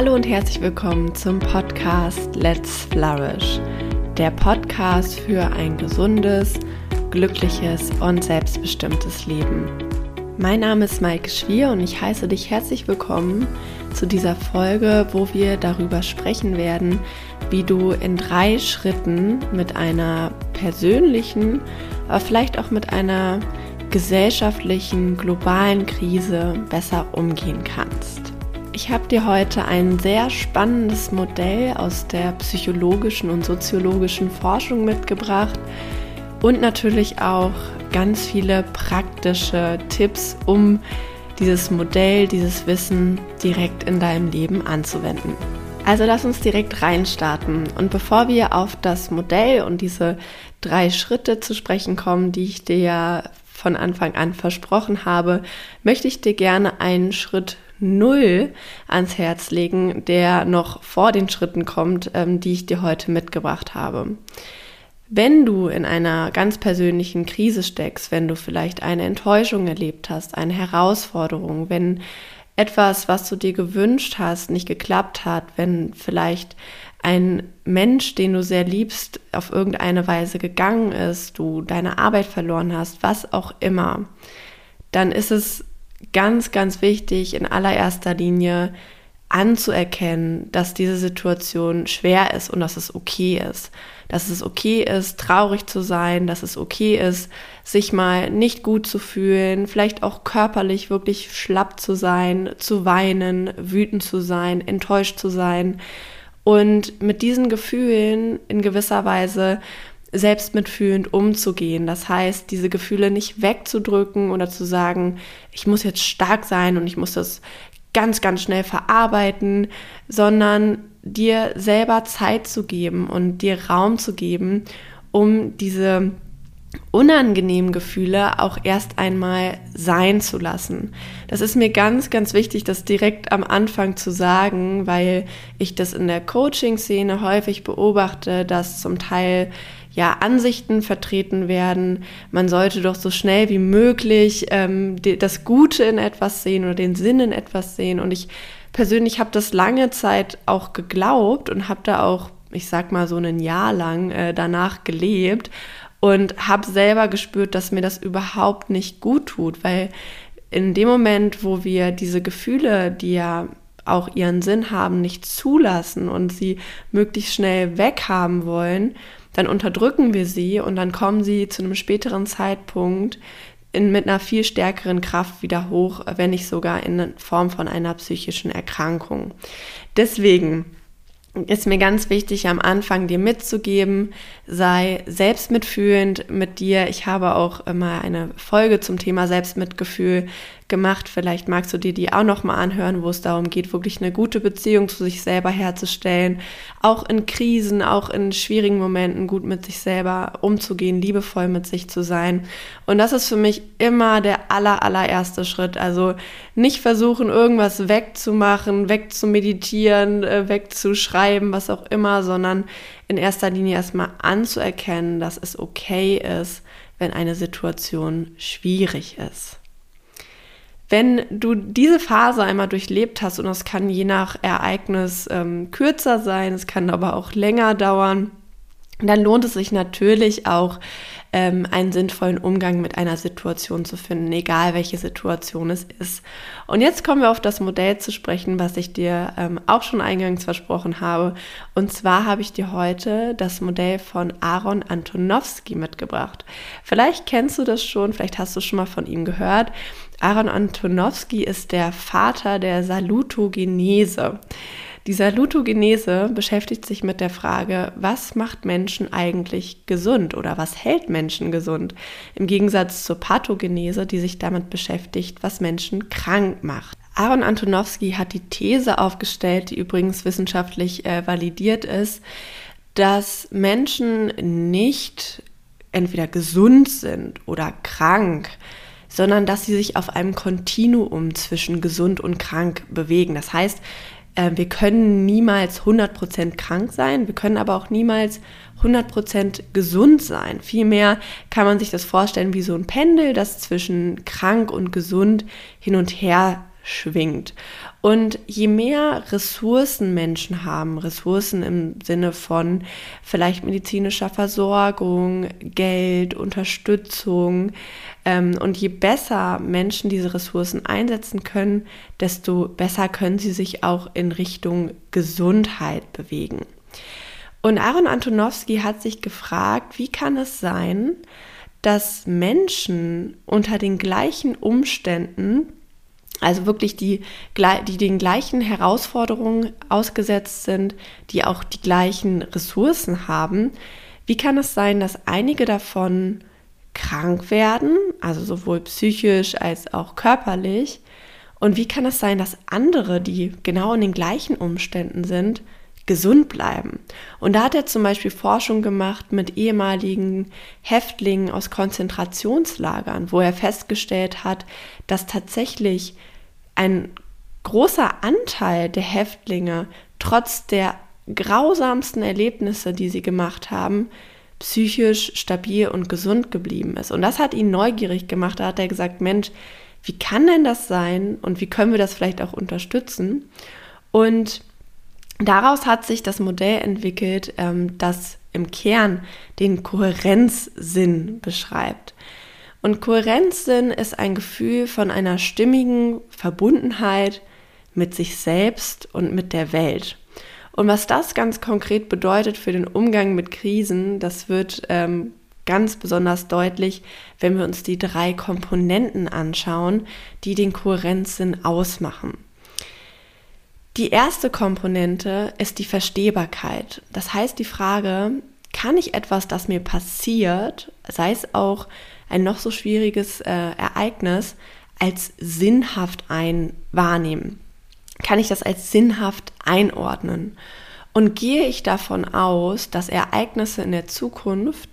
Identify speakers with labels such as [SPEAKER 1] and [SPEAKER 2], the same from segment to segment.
[SPEAKER 1] Hallo und herzlich willkommen zum Podcast Let's Flourish, der Podcast für ein gesundes, glückliches und selbstbestimmtes Leben. Mein Name ist Maike Schwier und ich heiße dich herzlich willkommen zu dieser Folge, wo wir darüber sprechen werden, wie du in drei Schritten mit einer persönlichen, aber vielleicht auch mit einer gesellschaftlichen, globalen Krise besser umgehen kannst. Ich habe dir heute ein sehr spannendes Modell aus der psychologischen und soziologischen Forschung mitgebracht und natürlich auch ganz viele praktische Tipps, um dieses Modell, dieses Wissen direkt in deinem Leben anzuwenden. Also lass uns direkt reinstarten. Und bevor wir auf das Modell und diese drei Schritte zu sprechen kommen, die ich dir ja von Anfang an versprochen habe, möchte ich dir gerne einen Schritt Null ans Herz legen, der noch vor den Schritten kommt, ähm, die ich dir heute mitgebracht habe. Wenn du in einer ganz persönlichen Krise steckst, wenn du vielleicht eine Enttäuschung erlebt hast, eine Herausforderung, wenn etwas, was du dir gewünscht hast, nicht geklappt hat, wenn vielleicht ein Mensch, den du sehr liebst, auf irgendeine Weise gegangen ist, du deine Arbeit verloren hast, was auch immer, dann ist es ganz, ganz wichtig, in allererster Linie anzuerkennen, dass diese Situation schwer ist und dass es okay ist. Dass es okay ist, traurig zu sein, dass es okay ist, sich mal nicht gut zu fühlen, vielleicht auch körperlich wirklich schlapp zu sein, zu weinen, wütend zu sein, enttäuscht zu sein. Und mit diesen Gefühlen in gewisser Weise selbstmitfühlend umzugehen. Das heißt, diese Gefühle nicht wegzudrücken oder zu sagen, ich muss jetzt stark sein und ich muss das ganz, ganz schnell verarbeiten, sondern dir selber Zeit zu geben und dir Raum zu geben, um diese unangenehmen Gefühle auch erst einmal sein zu lassen. Das ist mir ganz, ganz wichtig, das direkt am Anfang zu sagen, weil ich das in der Coaching-Szene häufig beobachte, dass zum Teil ja, Ansichten vertreten werden. Man sollte doch so schnell wie möglich ähm, das Gute in etwas sehen oder den Sinn in etwas sehen. Und ich persönlich habe das lange Zeit auch geglaubt und habe da auch, ich sag mal so ein Jahr lang äh, danach gelebt und habe selber gespürt, dass mir das überhaupt nicht gut tut, weil in dem Moment, wo wir diese Gefühle, die ja auch ihren Sinn haben, nicht zulassen und sie möglichst schnell weghaben wollen, dann unterdrücken wir sie und dann kommen sie zu einem späteren Zeitpunkt in, mit einer viel stärkeren Kraft wieder hoch, wenn nicht sogar in Form von einer psychischen Erkrankung. Deswegen ist mir ganz wichtig, am Anfang dir mitzugeben, sei selbstmitfühlend mit dir. Ich habe auch immer eine Folge zum Thema Selbstmitgefühl gemacht. Vielleicht magst du dir die auch noch mal anhören, wo es darum geht, wirklich eine gute Beziehung zu sich selber herzustellen, auch in Krisen, auch in schwierigen Momenten gut mit sich selber umzugehen, liebevoll mit sich zu sein. Und das ist für mich immer der aller allererste Schritt. Also nicht versuchen irgendwas wegzumachen, wegzumeditieren, äh, wegzuschreiben, was auch immer, sondern in erster Linie erstmal anzuerkennen, dass es okay ist, wenn eine Situation schwierig ist. Wenn du diese Phase einmal durchlebt hast, und das kann je nach Ereignis ähm, kürzer sein, es kann aber auch länger dauern, dann lohnt es sich natürlich auch, ähm, einen sinnvollen Umgang mit einer Situation zu finden, egal welche Situation es ist. Und jetzt kommen wir auf das Modell zu sprechen, was ich dir ähm, auch schon eingangs versprochen habe. Und zwar habe ich dir heute das Modell von Aaron Antonowski mitgebracht. Vielleicht kennst du das schon, vielleicht hast du schon mal von ihm gehört. Aaron Antonowski ist der Vater der Salutogenese. Die Salutogenese beschäftigt sich mit der Frage, was macht Menschen eigentlich gesund oder was hält Menschen gesund? Im Gegensatz zur Pathogenese, die sich damit beschäftigt, was Menschen krank macht. Aaron Antonowski hat die These aufgestellt, die übrigens wissenschaftlich äh, validiert ist, dass Menschen nicht entweder gesund sind oder krank, sondern dass sie sich auf einem Kontinuum zwischen gesund und krank bewegen. Das heißt, äh, wir können niemals 100% krank sein, wir können aber auch niemals 100% gesund sein. Vielmehr kann man sich das vorstellen wie so ein Pendel, das zwischen krank und gesund hin und her schwingt. Und je mehr Ressourcen Menschen haben, Ressourcen im Sinne von vielleicht medizinischer Versorgung, Geld, Unterstützung, und je besser Menschen diese Ressourcen einsetzen können, desto besser können sie sich auch in Richtung Gesundheit bewegen. Und Aaron Antonowski hat sich gefragt, wie kann es sein, dass Menschen unter den gleichen Umständen also wirklich die, die den gleichen Herausforderungen ausgesetzt sind, die auch die gleichen Ressourcen haben. Wie kann es sein, dass einige davon krank werden, also sowohl psychisch als auch körperlich? Und wie kann es sein, dass andere, die genau in den gleichen Umständen sind, gesund bleiben? Und da hat er zum Beispiel Forschung gemacht mit ehemaligen Häftlingen aus Konzentrationslagern, wo er festgestellt hat, dass tatsächlich ein großer Anteil der Häftlinge trotz der grausamsten Erlebnisse, die sie gemacht haben, psychisch stabil und gesund geblieben ist. Und das hat ihn neugierig gemacht. Da hat er gesagt, Mensch, wie kann denn das sein und wie können wir das vielleicht auch unterstützen? Und daraus hat sich das Modell entwickelt, ähm, das im Kern den Kohärenzsinn beschreibt. Und Kohärenzsinn ist ein Gefühl von einer stimmigen Verbundenheit mit sich selbst und mit der Welt. Und was das ganz konkret bedeutet für den Umgang mit Krisen, das wird ähm, ganz besonders deutlich, wenn wir uns die drei Komponenten anschauen, die den Kohärenzsinn ausmachen. Die erste Komponente ist die Verstehbarkeit. Das heißt die Frage, kann ich etwas, das mir passiert, sei es auch ein noch so schwieriges äh, Ereignis als sinnhaft ein wahrnehmen? Kann ich das als sinnhaft einordnen? Und gehe ich davon aus, dass Ereignisse in der Zukunft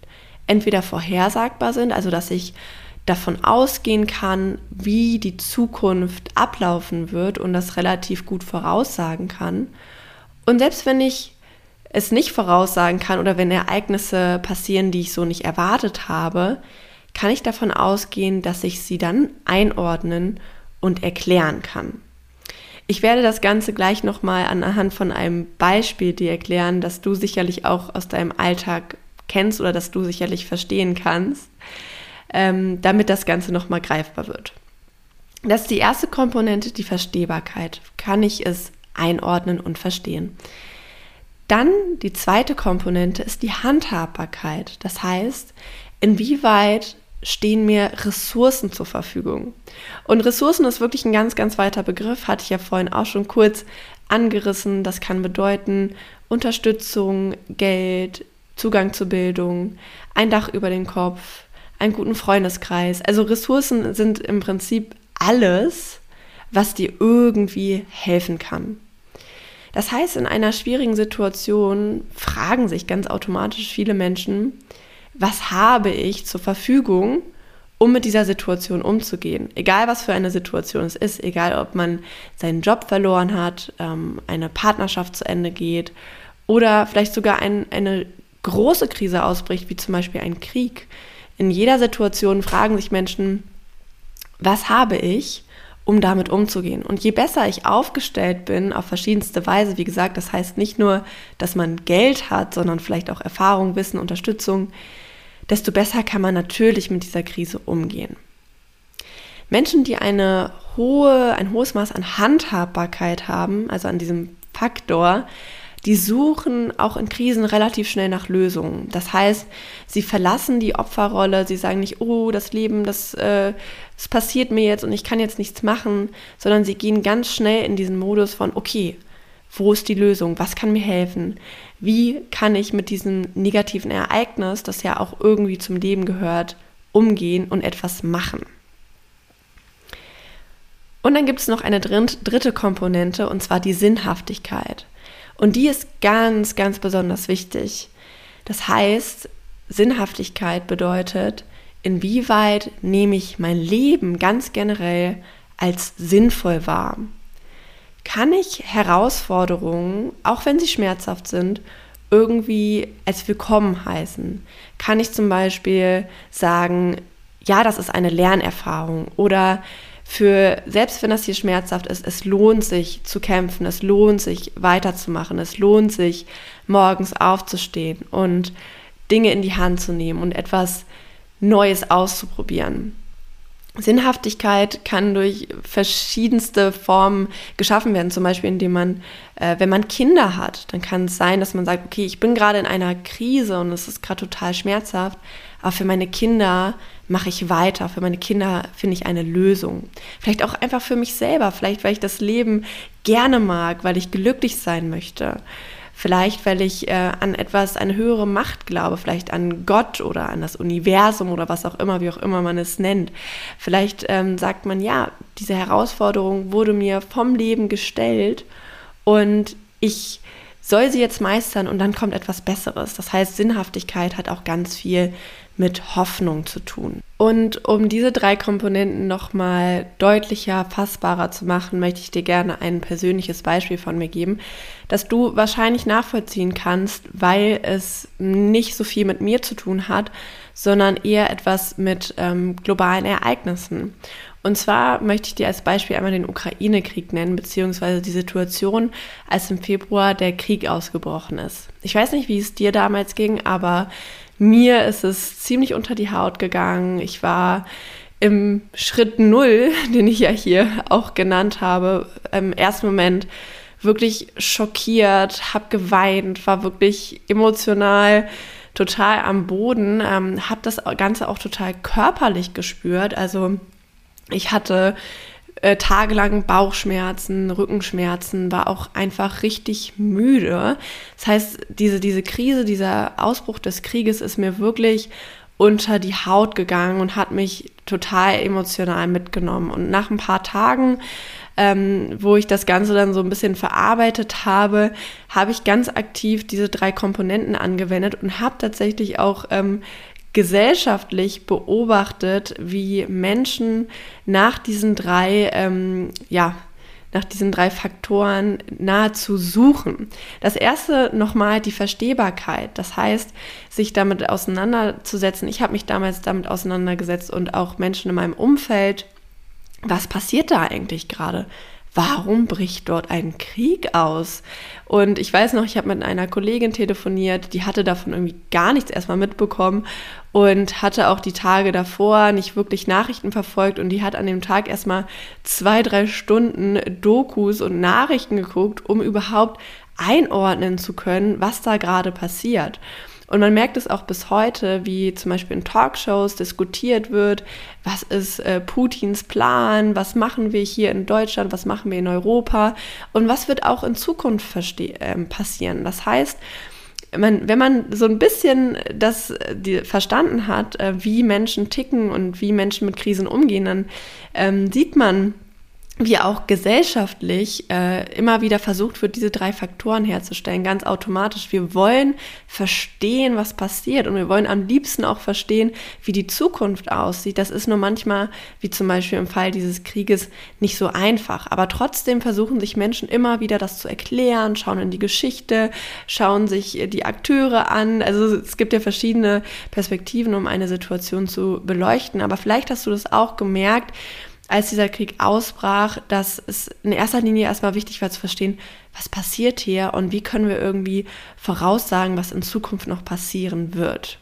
[SPEAKER 1] entweder vorhersagbar sind, also dass ich davon ausgehen kann, wie die Zukunft ablaufen wird und das relativ gut voraussagen kann. Und selbst wenn ich es nicht voraussagen kann oder wenn Ereignisse passieren, die ich so nicht erwartet habe, kann ich davon ausgehen, dass ich sie dann einordnen und erklären kann. Ich werde das Ganze gleich nochmal anhand von einem Beispiel dir erklären, das du sicherlich auch aus deinem Alltag kennst oder das du sicherlich verstehen kannst, ähm, damit das Ganze nochmal greifbar wird. Das ist die erste Komponente, die Verstehbarkeit. Kann ich es einordnen und verstehen? Dann die zweite Komponente ist die Handhabbarkeit. Das heißt, inwieweit stehen mir Ressourcen zur Verfügung. Und Ressourcen ist wirklich ein ganz, ganz weiter Begriff, hatte ich ja vorhin auch schon kurz angerissen. Das kann bedeuten Unterstützung, Geld, Zugang zur Bildung, ein Dach über den Kopf, einen guten Freundeskreis. Also Ressourcen sind im Prinzip alles, was dir irgendwie helfen kann. Das heißt, in einer schwierigen Situation fragen sich ganz automatisch viele Menschen, was habe ich zur Verfügung, um mit dieser Situation umzugehen. Egal was für eine Situation es ist, egal ob man seinen Job verloren hat, ähm, eine Partnerschaft zu Ende geht oder vielleicht sogar ein, eine große Krise ausbricht, wie zum Beispiel ein Krieg. In jeder Situation fragen sich Menschen, was habe ich, um damit umzugehen. Und je besser ich aufgestellt bin, auf verschiedenste Weise, wie gesagt, das heißt nicht nur, dass man Geld hat, sondern vielleicht auch Erfahrung, Wissen, Unterstützung, desto besser kann man natürlich mit dieser Krise umgehen. Menschen, die eine hohe, ein hohes Maß an Handhabbarkeit haben, also an diesem Faktor, die suchen auch in Krisen relativ schnell nach Lösungen. Das heißt, sie verlassen die Opferrolle, sie sagen nicht, oh, das Leben, das, äh, das passiert mir jetzt und ich kann jetzt nichts machen, sondern sie gehen ganz schnell in diesen Modus von, okay, wo ist die Lösung? Was kann mir helfen? Wie kann ich mit diesem negativen Ereignis, das ja auch irgendwie zum Leben gehört, umgehen und etwas machen? Und dann gibt es noch eine dritte Komponente, und zwar die Sinnhaftigkeit. Und die ist ganz, ganz besonders wichtig. Das heißt, Sinnhaftigkeit bedeutet, inwieweit nehme ich mein Leben ganz generell als sinnvoll wahr kann ich Herausforderungen, auch wenn sie schmerzhaft sind, irgendwie als willkommen heißen? Kann ich zum Beispiel sagen, ja, das ist eine Lernerfahrung oder für, selbst wenn das hier schmerzhaft ist, es lohnt sich zu kämpfen, es lohnt sich weiterzumachen, es lohnt sich morgens aufzustehen und Dinge in die Hand zu nehmen und etwas Neues auszuprobieren. Sinnhaftigkeit kann durch verschiedenste Formen geschaffen werden. Zum Beispiel, indem man, äh, wenn man Kinder hat, dann kann es sein, dass man sagt, okay, ich bin gerade in einer Krise und es ist gerade total schmerzhaft, aber für meine Kinder mache ich weiter. Für meine Kinder finde ich eine Lösung. Vielleicht auch einfach für mich selber, vielleicht weil ich das Leben gerne mag, weil ich glücklich sein möchte. Vielleicht, weil ich äh, an etwas, eine höhere Macht glaube, vielleicht an Gott oder an das Universum oder was auch immer, wie auch immer man es nennt. Vielleicht ähm, sagt man, ja, diese Herausforderung wurde mir vom Leben gestellt und ich soll sie jetzt meistern und dann kommt etwas Besseres. Das heißt, Sinnhaftigkeit hat auch ganz viel mit Hoffnung zu tun. Und um diese drei Komponenten nochmal deutlicher, fassbarer zu machen, möchte ich dir gerne ein persönliches Beispiel von mir geben, das du wahrscheinlich nachvollziehen kannst, weil es nicht so viel mit mir zu tun hat, sondern eher etwas mit ähm, globalen Ereignissen. Und zwar möchte ich dir als Beispiel einmal den Ukraine-Krieg nennen, beziehungsweise die Situation, als im Februar der Krieg ausgebrochen ist. Ich weiß nicht, wie es dir damals ging, aber mir ist es ziemlich unter die Haut gegangen. Ich war im Schritt Null, den ich ja hier auch genannt habe, im ersten Moment wirklich schockiert, habe geweint, war wirklich emotional total am Boden, ähm, habe das Ganze auch total körperlich gespürt. Also ich hatte äh, tagelang Bauchschmerzen, Rückenschmerzen, war auch einfach richtig müde. Das heißt, diese, diese Krise, dieser Ausbruch des Krieges ist mir wirklich unter die Haut gegangen und hat mich total emotional mitgenommen. Und nach ein paar Tagen, ähm, wo ich das Ganze dann so ein bisschen verarbeitet habe, habe ich ganz aktiv diese drei Komponenten angewendet und habe tatsächlich auch ähm, gesellschaftlich beobachtet, wie Menschen nach diesen drei, ähm, ja, nach diesen drei Faktoren nahezu suchen. Das erste nochmal die Verstehbarkeit, das heißt, sich damit auseinanderzusetzen. Ich habe mich damals damit auseinandergesetzt und auch Menschen in meinem Umfeld. Was passiert da eigentlich gerade? Warum bricht dort ein Krieg aus? Und ich weiß noch, ich habe mit einer Kollegin telefoniert, die hatte davon irgendwie gar nichts erstmal mitbekommen und hatte auch die Tage davor nicht wirklich Nachrichten verfolgt und die hat an dem Tag erstmal zwei, drei Stunden Dokus und Nachrichten geguckt, um überhaupt einordnen zu können, was da gerade passiert. Und man merkt es auch bis heute, wie zum Beispiel in Talkshows diskutiert wird, was ist äh, Putins Plan, was machen wir hier in Deutschland, was machen wir in Europa und was wird auch in Zukunft äh, passieren. Das heißt, man, wenn man so ein bisschen das die, verstanden hat, äh, wie Menschen ticken und wie Menschen mit Krisen umgehen, dann ähm, sieht man, wie auch gesellschaftlich äh, immer wieder versucht wird, diese drei Faktoren herzustellen, ganz automatisch. Wir wollen verstehen, was passiert und wir wollen am liebsten auch verstehen, wie die Zukunft aussieht. Das ist nur manchmal, wie zum Beispiel im Fall dieses Krieges, nicht so einfach. Aber trotzdem versuchen sich Menschen immer wieder das zu erklären, schauen in die Geschichte, schauen sich die Akteure an. Also es gibt ja verschiedene Perspektiven, um eine Situation zu beleuchten. Aber vielleicht hast du das auch gemerkt, als dieser Krieg ausbrach, dass es in erster Linie erstmal wichtig war zu verstehen, was passiert hier und wie können wir irgendwie voraussagen, was in Zukunft noch passieren wird.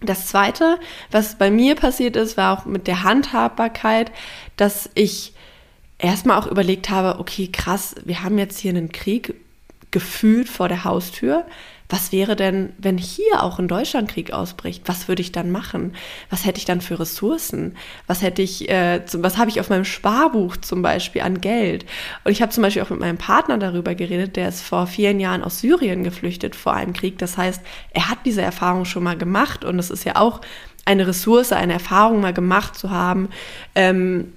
[SPEAKER 1] Das Zweite, was bei mir passiert ist, war auch mit der Handhabbarkeit, dass ich erstmal auch überlegt habe, okay, krass, wir haben jetzt hier einen Krieg gefühlt vor der Haustür was wäre denn, wenn hier auch in Deutschland Krieg ausbricht? Was würde ich dann machen? Was hätte ich dann für Ressourcen? Was hätte ich, äh, was habe ich auf meinem Sparbuch zum Beispiel an Geld? Und ich habe zum Beispiel auch mit meinem Partner darüber geredet, der ist vor vielen Jahren aus Syrien geflüchtet vor einem Krieg. Das heißt, er hat diese Erfahrung schon mal gemacht und es ist ja auch eine Ressource, eine Erfahrung mal gemacht zu haben. Ähm,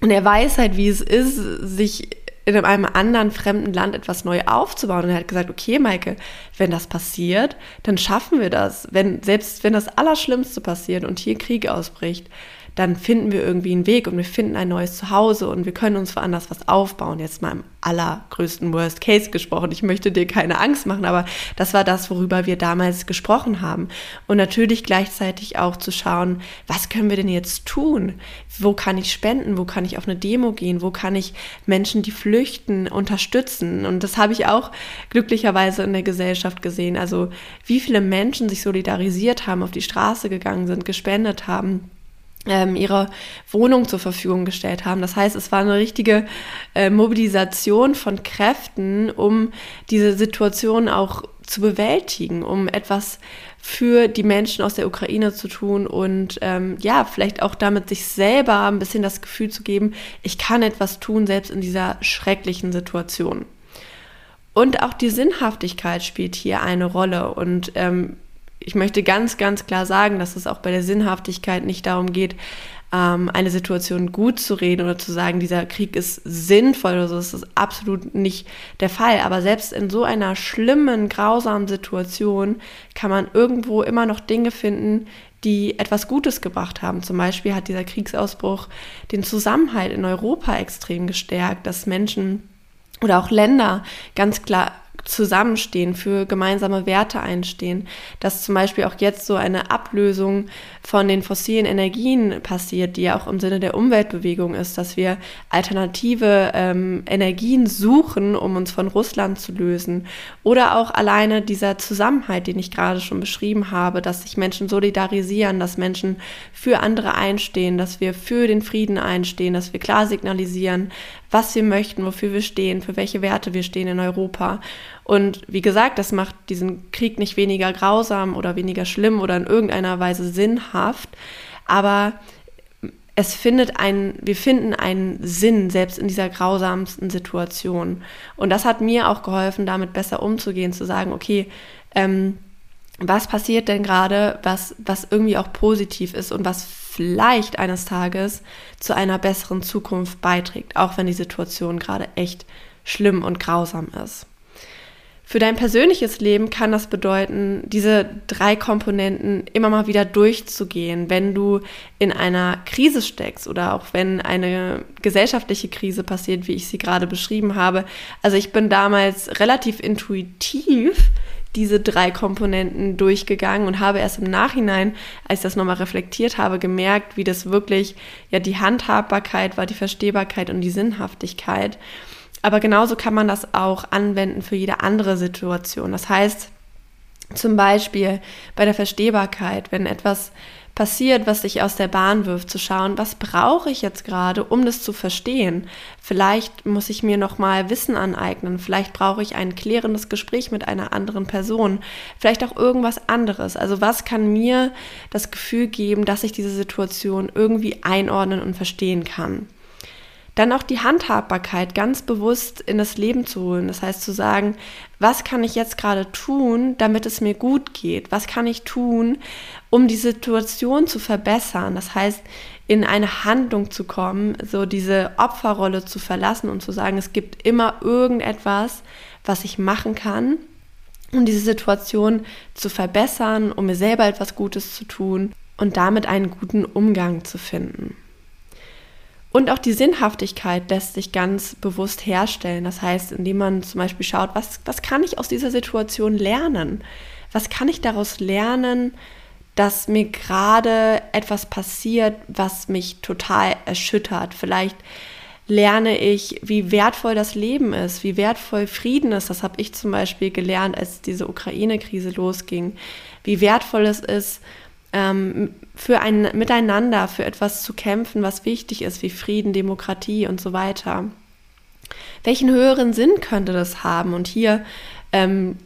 [SPEAKER 1] und er weiß halt, wie es ist, sich in einem anderen fremden Land etwas neu aufzubauen. Und er hat gesagt, okay, Maike, wenn das passiert, dann schaffen wir das. Wenn, selbst wenn das Allerschlimmste passiert und hier Krieg ausbricht, dann finden wir irgendwie einen Weg und wir finden ein neues Zuhause und wir können uns woanders was aufbauen. Jetzt mal im allergrößten Worst Case gesprochen. Ich möchte dir keine Angst machen, aber das war das, worüber wir damals gesprochen haben. Und natürlich gleichzeitig auch zu schauen, was können wir denn jetzt tun? Wo kann ich spenden? Wo kann ich auf eine Demo gehen? Wo kann ich Menschen, die flüchten, unterstützen? Und das habe ich auch glücklicherweise in der Gesellschaft gesehen. Also wie viele Menschen sich solidarisiert haben, auf die Straße gegangen sind, gespendet haben ähm, ihre Wohnung zur Verfügung gestellt haben. Das heißt, es war eine richtige äh, Mobilisation von Kräften, um diese Situation auch zu bewältigen, um etwas für die Menschen aus der Ukraine zu tun und ähm, ja, vielleicht auch damit sich selber ein bisschen das Gefühl zu geben, ich kann etwas tun, selbst in dieser schrecklichen Situation. Und auch die Sinnhaftigkeit spielt hier eine Rolle. Und ähm, ich möchte ganz, ganz klar sagen, dass es auch bei der Sinnhaftigkeit nicht darum geht, ähm, eine Situation gut zu reden oder zu sagen, dieser Krieg ist sinnvoll oder so. Das ist absolut nicht der Fall. Aber selbst in so einer schlimmen, grausamen Situation kann man irgendwo immer noch Dinge finden, die etwas Gutes gebracht haben. Zum Beispiel hat dieser Kriegsausbruch den Zusammenhalt in Europa extrem gestärkt, dass Menschen oder auch Länder ganz klar zusammenstehen, für gemeinsame Werte einstehen, dass zum Beispiel auch jetzt so eine Ablösung von den fossilen Energien passiert, die ja auch im Sinne der Umweltbewegung ist, dass wir alternative ähm, Energien suchen, um uns von Russland zu lösen. Oder auch alleine dieser Zusammenhalt, den ich gerade schon beschrieben habe, dass sich Menschen solidarisieren, dass Menschen für andere einstehen, dass wir für den Frieden einstehen, dass wir klar signalisieren, was wir möchten, wofür wir stehen, für welche Werte wir stehen in Europa. Und wie gesagt, das macht diesen Krieg nicht weniger grausam oder weniger schlimm oder in irgendeiner Weise sinnhaft, aber es findet ein, wir finden einen Sinn selbst in dieser grausamsten Situation. Und das hat mir auch geholfen, damit besser umzugehen, zu sagen, okay, ähm, was passiert denn gerade, was, was irgendwie auch positiv ist und was vielleicht eines Tages zu einer besseren Zukunft beiträgt, auch wenn die Situation gerade echt schlimm und grausam ist. Für dein persönliches Leben kann das bedeuten, diese drei Komponenten immer mal wieder durchzugehen, wenn du in einer Krise steckst oder auch wenn eine gesellschaftliche Krise passiert, wie ich sie gerade beschrieben habe. Also ich bin damals relativ intuitiv diese drei Komponenten durchgegangen und habe erst im Nachhinein, als ich das nochmal reflektiert habe, gemerkt, wie das wirklich ja die Handhabbarkeit war, die Verstehbarkeit und die Sinnhaftigkeit. Aber genauso kann man das auch anwenden für jede andere Situation. Das heißt, zum Beispiel bei der Verstehbarkeit, wenn etwas passiert, was sich aus der Bahn wirft, zu schauen, was brauche ich jetzt gerade, um das zu verstehen. Vielleicht muss ich mir noch mal Wissen aneignen, vielleicht brauche ich ein klärendes Gespräch mit einer anderen Person, vielleicht auch irgendwas anderes. Also was kann mir das Gefühl geben, dass ich diese Situation irgendwie einordnen und verstehen kann? Dann auch die Handhabbarkeit ganz bewusst in das Leben zu holen. Das heißt zu sagen, was kann ich jetzt gerade tun, damit es mir gut geht? Was kann ich tun, um die Situation zu verbessern? Das heißt, in eine Handlung zu kommen, so diese Opferrolle zu verlassen und zu sagen, es gibt immer irgendetwas, was ich machen kann, um diese Situation zu verbessern, um mir selber etwas Gutes zu tun und damit einen guten Umgang zu finden. Und auch die Sinnhaftigkeit lässt sich ganz bewusst herstellen. Das heißt, indem man zum Beispiel schaut, was, was kann ich aus dieser Situation lernen? Was kann ich daraus lernen, dass mir gerade etwas passiert, was mich total erschüttert? Vielleicht lerne ich, wie wertvoll das Leben ist, wie wertvoll Frieden ist. Das habe ich zum Beispiel gelernt, als diese Ukraine-Krise losging. Wie wertvoll es ist, ähm, für ein Miteinander, für etwas zu kämpfen, was wichtig ist, wie Frieden, Demokratie und so weiter. Welchen höheren Sinn könnte das haben? Und hier ähm,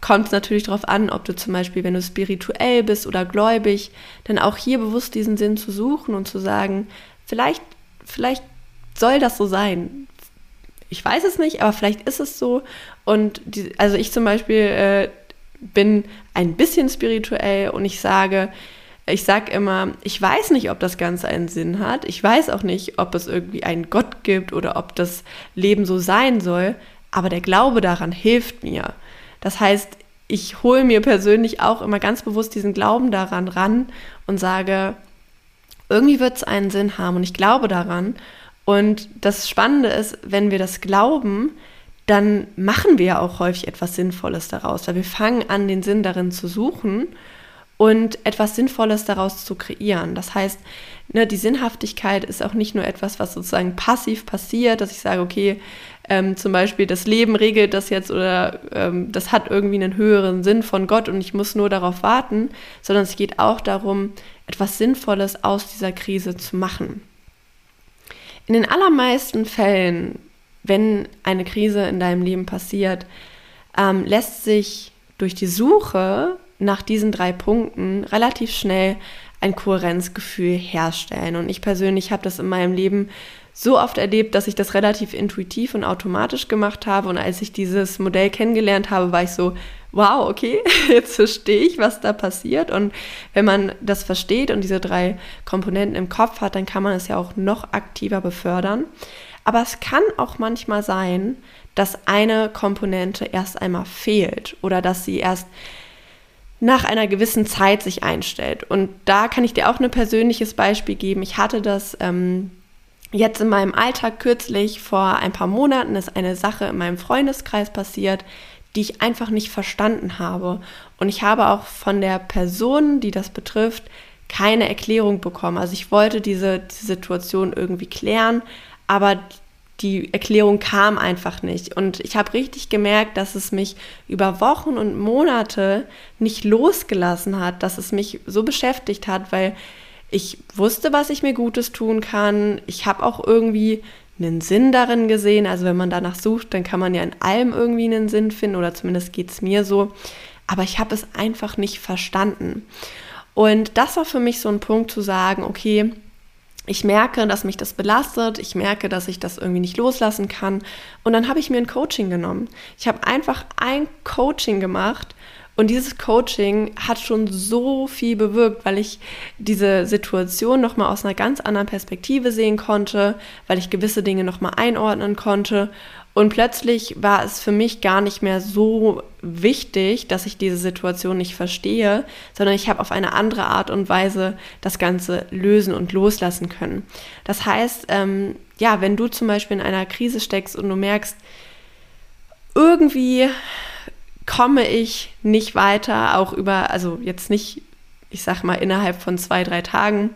[SPEAKER 1] kommt es natürlich darauf an, ob du zum Beispiel, wenn du spirituell bist oder gläubig, dann auch hier bewusst diesen Sinn zu suchen und zu sagen, vielleicht, vielleicht soll das so sein. Ich weiß es nicht, aber vielleicht ist es so. Und die, also ich zum Beispiel äh, bin ein bisschen spirituell und ich sage, ich sage immer, ich weiß nicht, ob das Ganze einen Sinn hat. Ich weiß auch nicht, ob es irgendwie einen Gott gibt oder ob das Leben so sein soll. Aber der Glaube daran hilft mir. Das heißt, ich hole mir persönlich auch immer ganz bewusst diesen Glauben daran ran und sage, irgendwie wird es einen Sinn haben und ich glaube daran. Und das Spannende ist, wenn wir das glauben, dann machen wir ja auch häufig etwas Sinnvolles daraus, weil wir fangen an, den Sinn darin zu suchen und etwas Sinnvolles daraus zu kreieren. Das heißt, ne, die Sinnhaftigkeit ist auch nicht nur etwas, was sozusagen passiv passiert, dass ich sage, okay, ähm, zum Beispiel das Leben regelt das jetzt oder ähm, das hat irgendwie einen höheren Sinn von Gott und ich muss nur darauf warten, sondern es geht auch darum, etwas Sinnvolles aus dieser Krise zu machen. In den allermeisten Fällen, wenn eine Krise in deinem Leben passiert, ähm, lässt sich durch die Suche nach diesen drei Punkten relativ schnell ein Kohärenzgefühl herstellen. Und ich persönlich habe das in meinem Leben so oft erlebt, dass ich das relativ intuitiv und automatisch gemacht habe. Und als ich dieses Modell kennengelernt habe, war ich so, wow, okay, jetzt verstehe ich, was da passiert. Und wenn man das versteht und diese drei Komponenten im Kopf hat, dann kann man es ja auch noch aktiver befördern. Aber es kann auch manchmal sein, dass eine Komponente erst einmal fehlt oder dass sie erst nach einer gewissen Zeit sich einstellt. Und da kann ich dir auch ein persönliches Beispiel geben. Ich hatte das ähm, jetzt in meinem Alltag kürzlich vor ein paar Monaten ist eine Sache in meinem Freundeskreis passiert, die ich einfach nicht verstanden habe. Und ich habe auch von der Person, die das betrifft, keine Erklärung bekommen. Also ich wollte diese, diese Situation irgendwie klären, aber die Erklärung kam einfach nicht. Und ich habe richtig gemerkt, dass es mich über Wochen und Monate nicht losgelassen hat, dass es mich so beschäftigt hat, weil ich wusste, was ich mir Gutes tun kann. Ich habe auch irgendwie einen Sinn darin gesehen. Also wenn man danach sucht, dann kann man ja in allem irgendwie einen Sinn finden oder zumindest geht es mir so. Aber ich habe es einfach nicht verstanden. Und das war für mich so ein Punkt zu sagen, okay, ich merke, dass mich das belastet, ich merke, dass ich das irgendwie nicht loslassen kann. Und dann habe ich mir ein Coaching genommen. Ich habe einfach ein Coaching gemacht und dieses Coaching hat schon so viel bewirkt, weil ich diese Situation nochmal aus einer ganz anderen Perspektive sehen konnte, weil ich gewisse Dinge nochmal einordnen konnte. Und plötzlich war es für mich gar nicht mehr so wichtig, dass ich diese Situation nicht verstehe, sondern ich habe auf eine andere Art und Weise das Ganze lösen und loslassen können. Das heißt, ähm, ja, wenn du zum Beispiel in einer Krise steckst und du merkst, irgendwie komme ich nicht weiter, auch über, also jetzt nicht, ich sag mal, innerhalb von zwei, drei Tagen,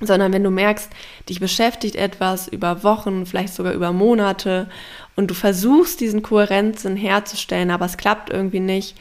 [SPEAKER 1] sondern wenn du merkst, dich beschäftigt etwas über Wochen, vielleicht sogar über Monate und du versuchst, diesen Kohärenzsinn herzustellen, aber es klappt irgendwie nicht,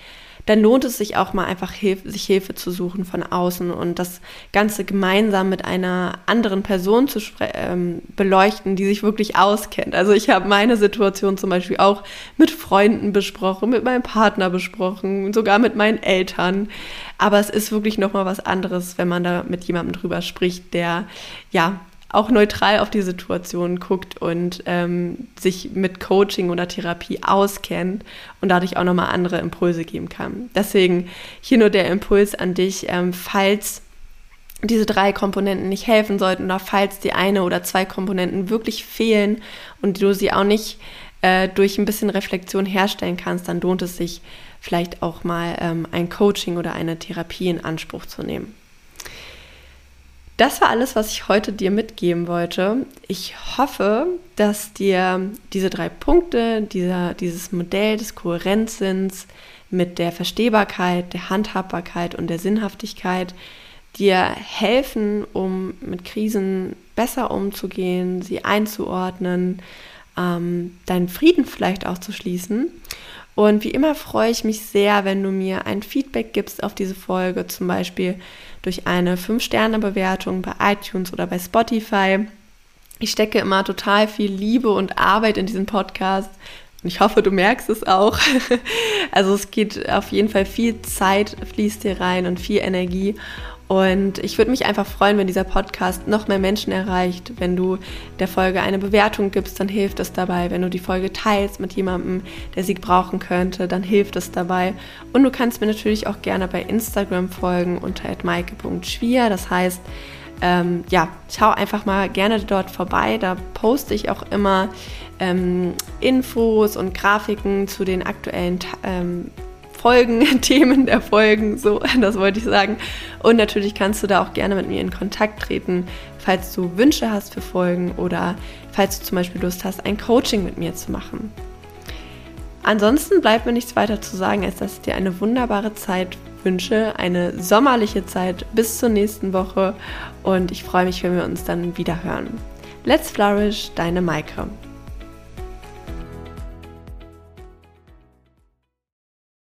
[SPEAKER 1] dann lohnt es sich auch mal einfach, Hilf sich Hilfe zu suchen von außen und das Ganze gemeinsam mit einer anderen Person zu ähm, beleuchten, die sich wirklich auskennt. Also ich habe meine Situation zum Beispiel auch mit Freunden besprochen, mit meinem Partner besprochen, sogar mit meinen Eltern. Aber es ist wirklich nochmal was anderes, wenn man da mit jemandem drüber spricht, der ja auch neutral auf die Situation guckt und ähm, sich mit Coaching oder Therapie auskennt und dadurch auch nochmal andere Impulse geben kann. Deswegen hier nur der Impuls an dich, ähm, falls diese drei Komponenten nicht helfen sollten oder falls die eine oder zwei Komponenten wirklich fehlen und du sie auch nicht äh, durch ein bisschen Reflexion herstellen kannst, dann lohnt es sich vielleicht auch mal ähm, ein Coaching oder eine Therapie in Anspruch zu nehmen. Das war alles, was ich heute dir mitgeben wollte. Ich hoffe, dass dir diese drei Punkte, dieser, dieses Modell des Kohärenzsinns mit der Verstehbarkeit, der Handhabbarkeit und der Sinnhaftigkeit dir helfen, um mit Krisen besser umzugehen, sie einzuordnen, ähm, deinen Frieden vielleicht auch zu schließen. Und wie immer freue ich mich sehr, wenn du mir ein Feedback gibst auf diese Folge, zum Beispiel durch eine 5-Sterne-Bewertung bei iTunes oder bei Spotify. Ich stecke immer total viel Liebe und Arbeit in diesen Podcast. Und ich hoffe, du merkst es auch. Also es geht auf jeden Fall viel Zeit, fließt hier rein und viel Energie. Und ich würde mich einfach freuen, wenn dieser Podcast noch mehr Menschen erreicht. Wenn du der Folge eine Bewertung gibst, dann hilft es dabei. Wenn du die Folge teilst mit jemandem, der sie brauchen könnte, dann hilft es dabei. Und du kannst mir natürlich auch gerne bei Instagram folgen unter maike.schwier. Das heißt, ähm, ja, schau einfach mal gerne dort vorbei. Da poste ich auch immer ähm, Infos und Grafiken zu den aktuellen ähm, Folgen, Themen der Folgen, so, das wollte ich sagen. Und natürlich kannst du da auch gerne mit mir in Kontakt treten, falls du Wünsche hast für Folgen oder falls du zum Beispiel Lust hast, ein Coaching mit mir zu machen. Ansonsten bleibt mir nichts weiter zu sagen, als dass ich dir eine wunderbare Zeit wünsche, eine sommerliche Zeit bis zur nächsten Woche und ich freue mich, wenn wir uns dann wieder hören. Let's Flourish, deine Maike.